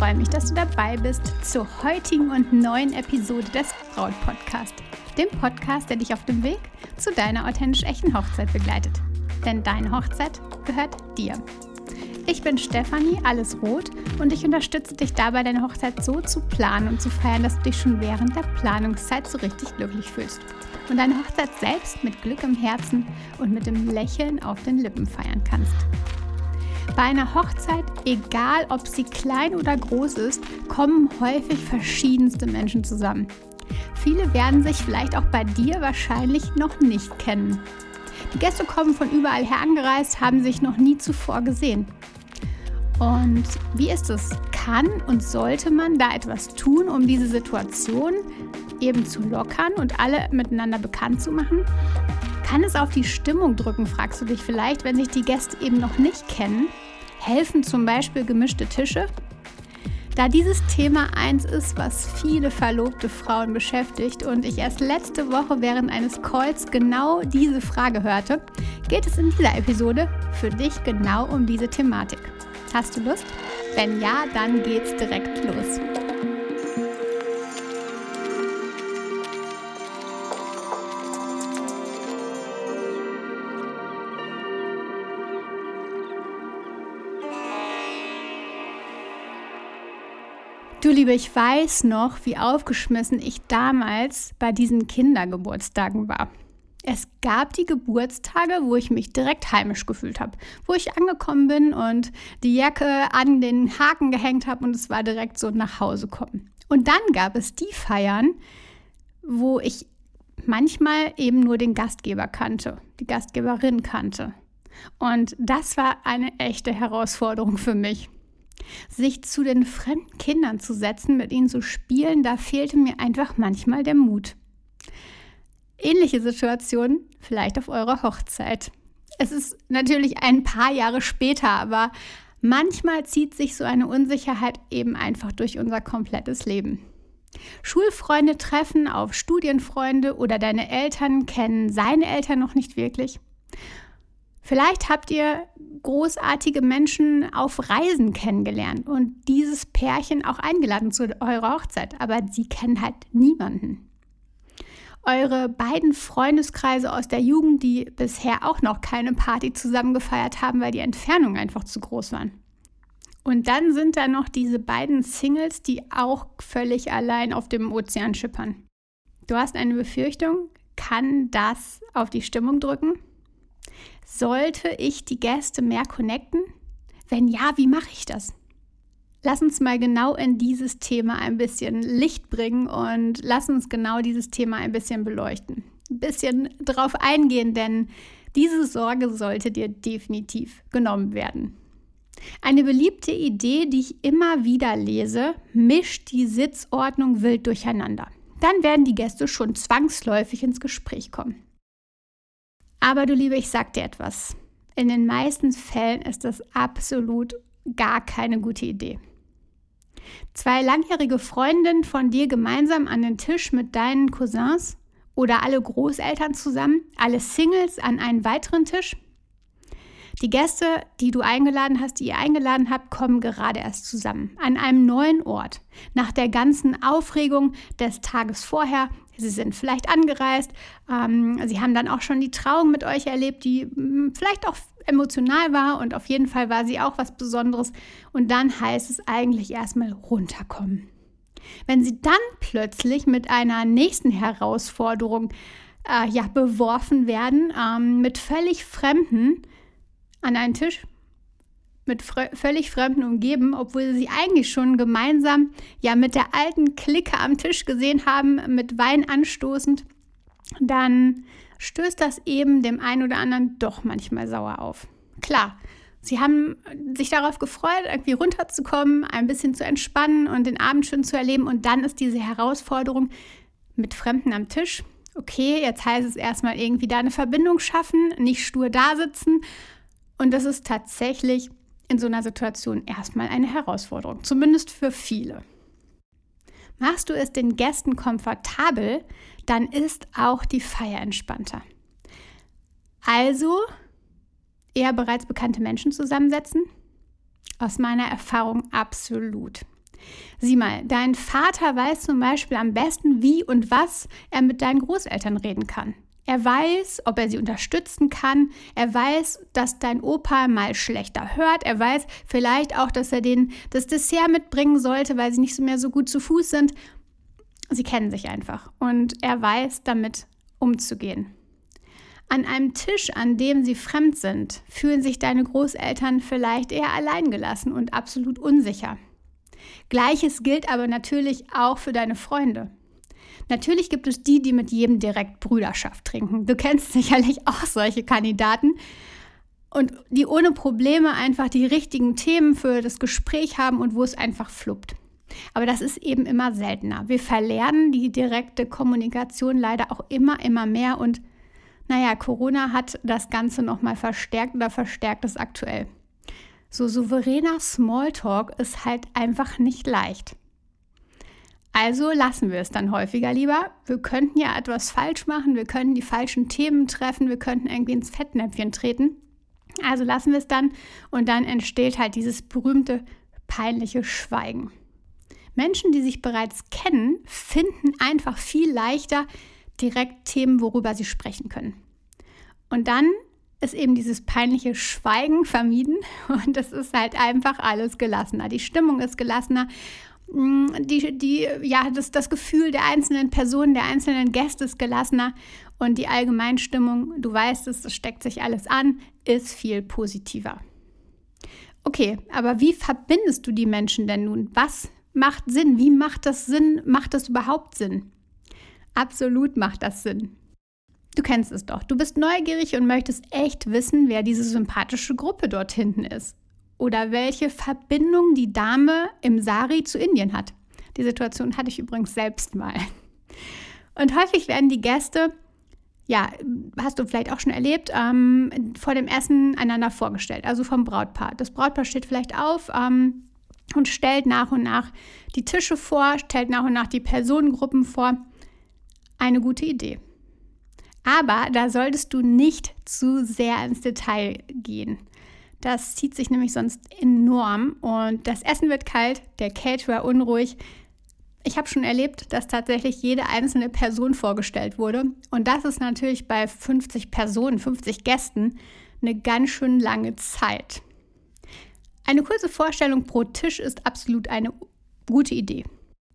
freue mich, dass du dabei bist zur heutigen und neuen Episode des Braut Podcast, dem Podcast, der dich auf dem Weg zu deiner authentisch echten Hochzeit begleitet. Denn deine Hochzeit gehört dir. Ich bin Stefanie, alles rot, und ich unterstütze dich dabei, deine Hochzeit so zu planen und zu feiern, dass du dich schon während der Planungszeit so richtig glücklich fühlst und deine Hochzeit selbst mit Glück im Herzen und mit dem Lächeln auf den Lippen feiern kannst. Bei einer Hochzeit, egal ob sie klein oder groß ist, kommen häufig verschiedenste Menschen zusammen. Viele werden sich vielleicht auch bei dir wahrscheinlich noch nicht kennen. Die Gäste kommen von überall her angereist, haben sich noch nie zuvor gesehen. Und wie ist es? Kann und sollte man da etwas tun, um diese Situation eben zu lockern und alle miteinander bekannt zu machen? Kann es auf die Stimmung drücken, fragst du dich vielleicht, wenn sich die Gäste eben noch nicht kennen? Helfen zum Beispiel gemischte Tische? Da dieses Thema eins ist, was viele verlobte Frauen beschäftigt und ich erst letzte Woche während eines Calls genau diese Frage hörte, geht es in dieser Episode für dich genau um diese Thematik. Hast du Lust? Wenn ja, dann geht's direkt los. Du Liebe, ich weiß noch, wie aufgeschmissen ich damals bei diesen Kindergeburtstagen war. Es gab die Geburtstage, wo ich mich direkt heimisch gefühlt habe, wo ich angekommen bin und die Jacke an den Haken gehängt habe und es war direkt so nach Hause kommen. Und dann gab es die Feiern, wo ich manchmal eben nur den Gastgeber kannte, die Gastgeberin kannte. Und das war eine echte Herausforderung für mich. Sich zu den fremden Kindern zu setzen, mit ihnen zu spielen, da fehlte mir einfach manchmal der Mut. Ähnliche Situation vielleicht auf eurer Hochzeit. Es ist natürlich ein paar Jahre später, aber manchmal zieht sich so eine Unsicherheit eben einfach durch unser komplettes Leben. Schulfreunde treffen auf Studienfreunde oder deine Eltern kennen seine Eltern noch nicht wirklich. Vielleicht habt ihr großartige Menschen auf Reisen kennengelernt und dieses Pärchen auch eingeladen zu eurer Hochzeit, aber sie kennen halt niemanden. Eure beiden Freundeskreise aus der Jugend, die bisher auch noch keine Party zusammen gefeiert haben, weil die Entfernungen einfach zu groß waren. Und dann sind da noch diese beiden Singles, die auch völlig allein auf dem Ozean schippern. Du hast eine Befürchtung, kann das auf die Stimmung drücken? Sollte ich die Gäste mehr connecten? Wenn ja, wie mache ich das? Lass uns mal genau in dieses Thema ein bisschen Licht bringen und lass uns genau dieses Thema ein bisschen beleuchten. Ein bisschen drauf eingehen, denn diese Sorge sollte dir definitiv genommen werden. Eine beliebte Idee, die ich immer wieder lese, mischt die Sitzordnung wild durcheinander. Dann werden die Gäste schon zwangsläufig ins Gespräch kommen. Aber du Liebe, ich sag dir etwas. In den meisten Fällen ist das absolut gar keine gute Idee. Zwei langjährige Freundinnen von dir gemeinsam an den Tisch mit deinen Cousins oder alle Großeltern zusammen, alle Singles an einen weiteren Tisch. Die Gäste, die du eingeladen hast, die ihr eingeladen habt, kommen gerade erst zusammen an einem neuen Ort. Nach der ganzen Aufregung des Tages vorher Sie sind vielleicht angereist, ähm, Sie haben dann auch schon die Trauung mit euch erlebt, die hm, vielleicht auch emotional war und auf jeden Fall war sie auch was Besonderes. Und dann heißt es eigentlich erstmal runterkommen. Wenn Sie dann plötzlich mit einer nächsten Herausforderung äh, ja, beworfen werden, ähm, mit völlig Fremden an einen Tisch mit völlig Fremden umgeben, obwohl sie eigentlich schon gemeinsam ja mit der alten Clique am Tisch gesehen haben, mit Wein anstoßend, dann stößt das eben dem einen oder anderen doch manchmal sauer auf. Klar, sie haben sich darauf gefreut, irgendwie runterzukommen, ein bisschen zu entspannen und den Abend schön zu erleben und dann ist diese Herausforderung mit Fremden am Tisch. Okay, jetzt heißt es erstmal irgendwie da eine Verbindung schaffen, nicht stur da sitzen. Und das ist tatsächlich in so einer Situation erstmal eine Herausforderung, zumindest für viele. Machst du es den Gästen komfortabel, dann ist auch die Feier entspannter. Also eher bereits bekannte Menschen zusammensetzen? Aus meiner Erfahrung absolut. Sieh mal, dein Vater weiß zum Beispiel am besten, wie und was er mit deinen Großeltern reden kann. Er weiß, ob er sie unterstützen kann. Er weiß, dass dein Opa mal schlechter hört. Er weiß vielleicht auch, dass er denen das Dessert mitbringen sollte, weil sie nicht mehr so gut zu Fuß sind. Sie kennen sich einfach und er weiß, damit umzugehen. An einem Tisch, an dem sie fremd sind, fühlen sich deine Großeltern vielleicht eher alleingelassen und absolut unsicher. Gleiches gilt aber natürlich auch für deine Freunde. Natürlich gibt es die, die mit jedem direkt Brüderschaft trinken. Du kennst sicherlich auch solche Kandidaten und die ohne Probleme einfach die richtigen Themen für das Gespräch haben und wo es einfach fluppt. Aber das ist eben immer seltener. Wir verlernen die direkte Kommunikation leider auch immer, immer mehr und naja, Corona hat das Ganze nochmal verstärkt oder verstärkt es aktuell. So souveräner Smalltalk ist halt einfach nicht leicht. Also lassen wir es dann häufiger lieber. Wir könnten ja etwas falsch machen, wir könnten die falschen Themen treffen, wir könnten irgendwie ins Fettnäpfchen treten. Also lassen wir es dann und dann entsteht halt dieses berühmte peinliche Schweigen. Menschen, die sich bereits kennen, finden einfach viel leichter direkt Themen, worüber sie sprechen können. Und dann ist eben dieses peinliche Schweigen vermieden und es ist halt einfach alles gelassener. Die Stimmung ist gelassener die, die, ja, das, das Gefühl der einzelnen Personen, der einzelnen Gäste ist gelassener und die Allgemeinstimmung, du weißt es, das steckt sich alles an, ist viel positiver. Okay, aber wie verbindest du die Menschen denn nun? Was macht Sinn? Wie macht das Sinn? Macht das überhaupt Sinn? Absolut macht das Sinn. Du kennst es doch. Du bist neugierig und möchtest echt wissen, wer diese sympathische Gruppe dort hinten ist oder welche Verbindung die Dame im Sari zu Indien hat. Die Situation hatte ich übrigens selbst mal. Und häufig werden die Gäste, ja, hast du vielleicht auch schon erlebt, ähm, vor dem Essen einander vorgestellt, also vom Brautpaar. Das Brautpaar steht vielleicht auf ähm, und stellt nach und nach die Tische vor, stellt nach und nach die Personengruppen vor. Eine gute Idee. Aber da solltest du nicht zu sehr ins Detail gehen. Das zieht sich nämlich sonst enorm und das Essen wird kalt, der Caterer unruhig. Ich habe schon erlebt, dass tatsächlich jede einzelne Person vorgestellt wurde. Und das ist natürlich bei 50 Personen, 50 Gästen, eine ganz schön lange Zeit. Eine kurze Vorstellung pro Tisch ist absolut eine gute Idee.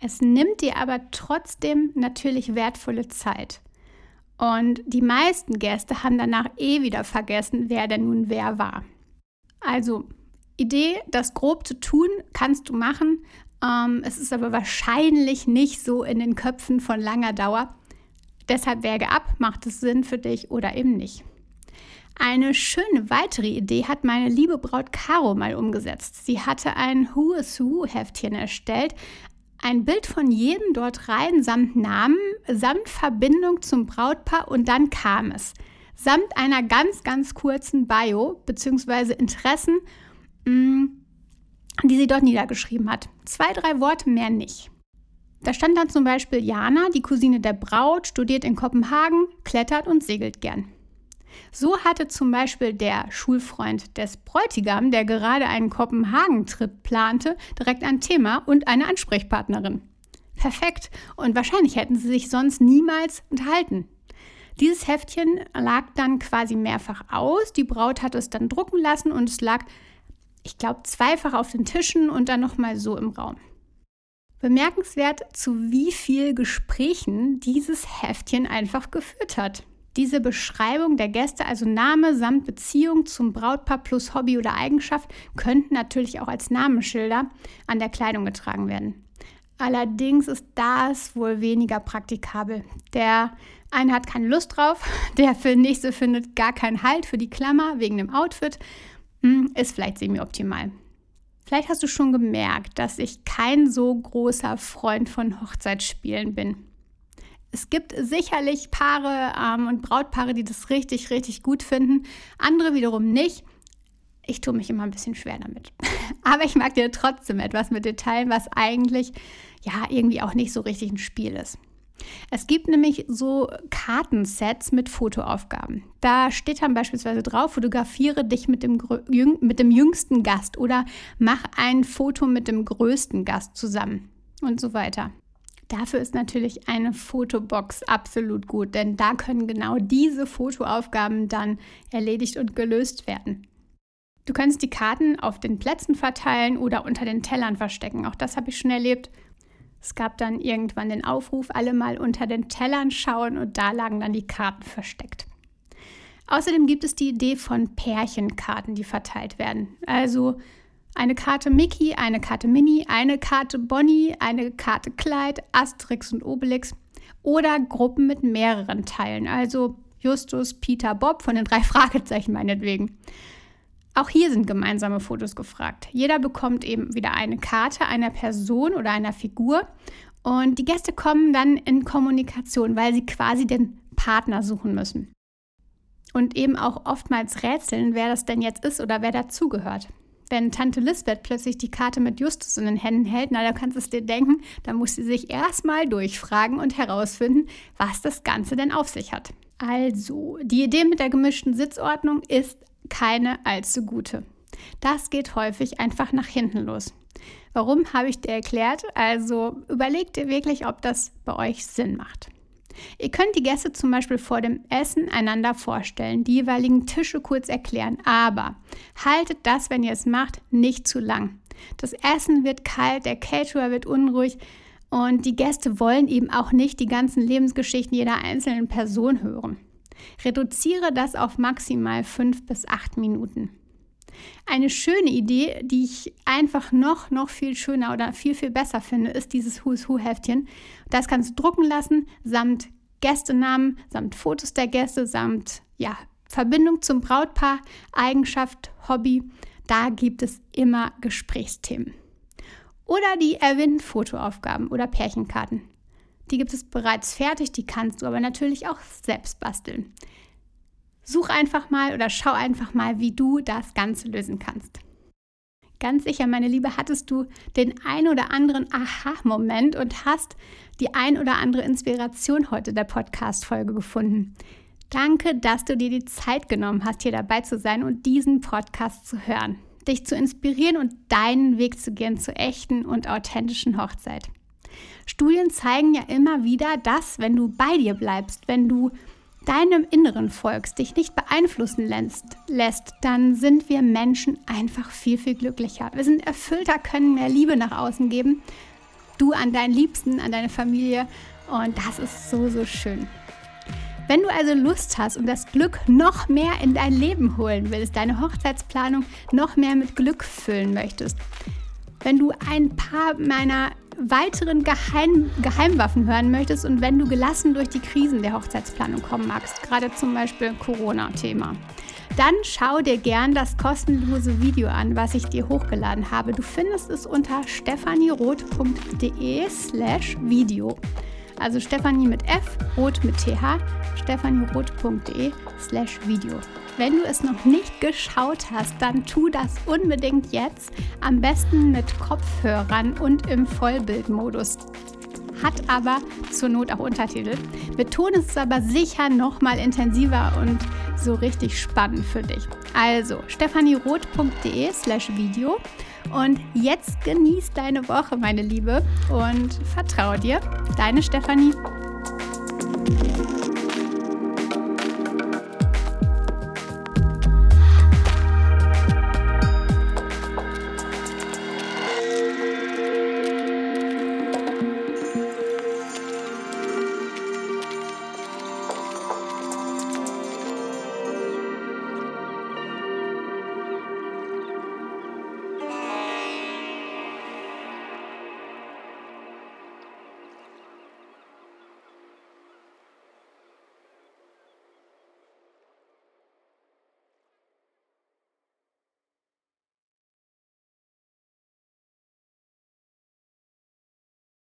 Es nimmt dir aber trotzdem natürlich wertvolle Zeit. Und die meisten Gäste haben danach eh wieder vergessen, wer denn nun wer war. Also, Idee, das grob zu tun, kannst du machen. Ähm, es ist aber wahrscheinlich nicht so in den Köpfen von langer Dauer. Deshalb wäge ab, macht es Sinn für dich oder eben nicht. Eine schöne weitere Idee hat meine liebe Braut Caro mal umgesetzt. Sie hatte ein Who is Who Heftchen erstellt, ein Bild von jedem dort rein samt Namen, samt Verbindung zum Brautpaar und dann kam es samt einer ganz, ganz kurzen Bio bzw. Interessen, mm, die sie dort niedergeschrieben hat. Zwei, drei Worte mehr nicht. Da stand dann zum Beispiel Jana, die Cousine der Braut, studiert in Kopenhagen, klettert und segelt gern. So hatte zum Beispiel der Schulfreund des Bräutigam, der gerade einen Kopenhagen-Trip plante, direkt ein Thema und eine Ansprechpartnerin. Perfekt. Und wahrscheinlich hätten sie sich sonst niemals enthalten. Dieses Heftchen lag dann quasi mehrfach aus. Die Braut hat es dann drucken lassen und es lag, ich glaube, zweifach auf den Tischen und dann nochmal so im Raum. Bemerkenswert, zu wie viel Gesprächen dieses Heftchen einfach geführt hat. Diese Beschreibung der Gäste, also Name samt Beziehung zum Brautpaar plus Hobby oder Eigenschaft, könnten natürlich auch als Namensschilder an der Kleidung getragen werden. Allerdings ist das wohl weniger praktikabel. Der eine hat keine Lust drauf, der für nächste findet gar keinen Halt für die Klammer wegen dem Outfit. Hm, ist vielleicht semi-optimal. Vielleicht hast du schon gemerkt, dass ich kein so großer Freund von Hochzeitsspielen bin. Es gibt sicherlich Paare ähm, und Brautpaare, die das richtig, richtig gut finden, andere wiederum nicht. Ich tue mich immer ein bisschen schwer damit. Aber ich mag dir trotzdem etwas mit Details, was eigentlich ja irgendwie auch nicht so richtig ein Spiel ist. Es gibt nämlich so Kartensets mit Fotoaufgaben. Da steht dann beispielsweise drauf, fotografiere dich mit dem, mit dem jüngsten Gast oder mach ein Foto mit dem größten Gast zusammen und so weiter. Dafür ist natürlich eine Fotobox absolut gut, denn da können genau diese Fotoaufgaben dann erledigt und gelöst werden. Du kannst die Karten auf den Plätzen verteilen oder unter den Tellern verstecken. Auch das habe ich schon erlebt. Es gab dann irgendwann den Aufruf, alle mal unter den Tellern schauen und da lagen dann die Karten versteckt. Außerdem gibt es die Idee von Pärchenkarten, die verteilt werden. Also eine Karte Mickey, eine Karte Minnie, eine Karte Bonnie, eine Karte Clyde, Asterix und Obelix oder Gruppen mit mehreren Teilen, also Justus, Peter, Bob von den drei Fragezeichen meinetwegen. Auch hier sind gemeinsame Fotos gefragt. Jeder bekommt eben wieder eine Karte einer Person oder einer Figur und die Gäste kommen dann in Kommunikation, weil sie quasi den Partner suchen müssen. Und eben auch oftmals rätseln, wer das denn jetzt ist oder wer dazugehört. Wenn Tante Lisbeth plötzlich die Karte mit Justus in den Händen hält, na, da kannst du es dir denken, da muss sie sich erstmal durchfragen und herausfinden, was das Ganze denn auf sich hat. Also, die Idee mit der gemischten Sitzordnung ist keine allzu gute. Das geht häufig einfach nach hinten los. Warum habe ich dir erklärt? Also überleg dir wirklich, ob das bei euch Sinn macht. Ihr könnt die Gäste zum Beispiel vor dem Essen einander vorstellen, die jeweiligen Tische kurz erklären, aber haltet das, wenn ihr es macht, nicht zu lang. Das Essen wird kalt, der Caterer wird unruhig und die Gäste wollen eben auch nicht die ganzen Lebensgeschichten jeder einzelnen Person hören. Reduziere das auf maximal fünf bis acht Minuten. Eine schöne Idee, die ich einfach noch, noch viel schöner oder viel, viel besser finde, ist dieses Who's Who Heftchen. Das kannst du drucken lassen, samt Gästenamen, samt Fotos der Gäste, samt ja, Verbindung zum Brautpaar, Eigenschaft, Hobby. Da gibt es immer Gesprächsthemen. Oder die erwähnten Fotoaufgaben oder Pärchenkarten. Die gibt es bereits fertig, die kannst du aber natürlich auch selbst basteln. Such einfach mal oder schau einfach mal, wie du das Ganze lösen kannst. Ganz sicher, meine Liebe, hattest du den ein oder anderen Aha-Moment und hast die ein oder andere Inspiration heute der Podcast-Folge gefunden. Danke, dass du dir die Zeit genommen hast, hier dabei zu sein und diesen Podcast zu hören, dich zu inspirieren und deinen Weg zu gehen zur echten und authentischen Hochzeit. Studien zeigen ja immer wieder, dass wenn du bei dir bleibst, wenn du deinem Inneren folgst, dich nicht beeinflussen lässt, lässt, dann sind wir Menschen einfach viel, viel glücklicher. Wir sind erfüllter, können mehr Liebe nach außen geben. Du an deinen Liebsten, an deine Familie. Und das ist so, so schön. Wenn du also Lust hast und das Glück noch mehr in dein Leben holen willst, deine Hochzeitsplanung noch mehr mit Glück füllen möchtest, wenn du ein paar meiner weiteren Geheim Geheimwaffen hören möchtest und wenn du gelassen durch die Krisen der Hochzeitsplanung kommen magst, gerade zum Beispiel Corona-Thema, dann schau dir gern das kostenlose Video an, was ich dir hochgeladen habe. Du findest es unter stephanieroth.de slash Video. Also Stefanie mit F, Roth mit TH, stephanieroth.de slash Video. Wenn du es noch nicht geschaut hast, dann tu das unbedingt jetzt. Am besten mit Kopfhörern und im Vollbildmodus. Hat aber zur Not auch Untertitel. Mit Ton ist es aber sicher noch mal intensiver und so richtig spannend für dich. Also stefanieroth.de slash Video. Und jetzt genieß deine Woche, meine Liebe, und vertrau dir. Deine Stefanie.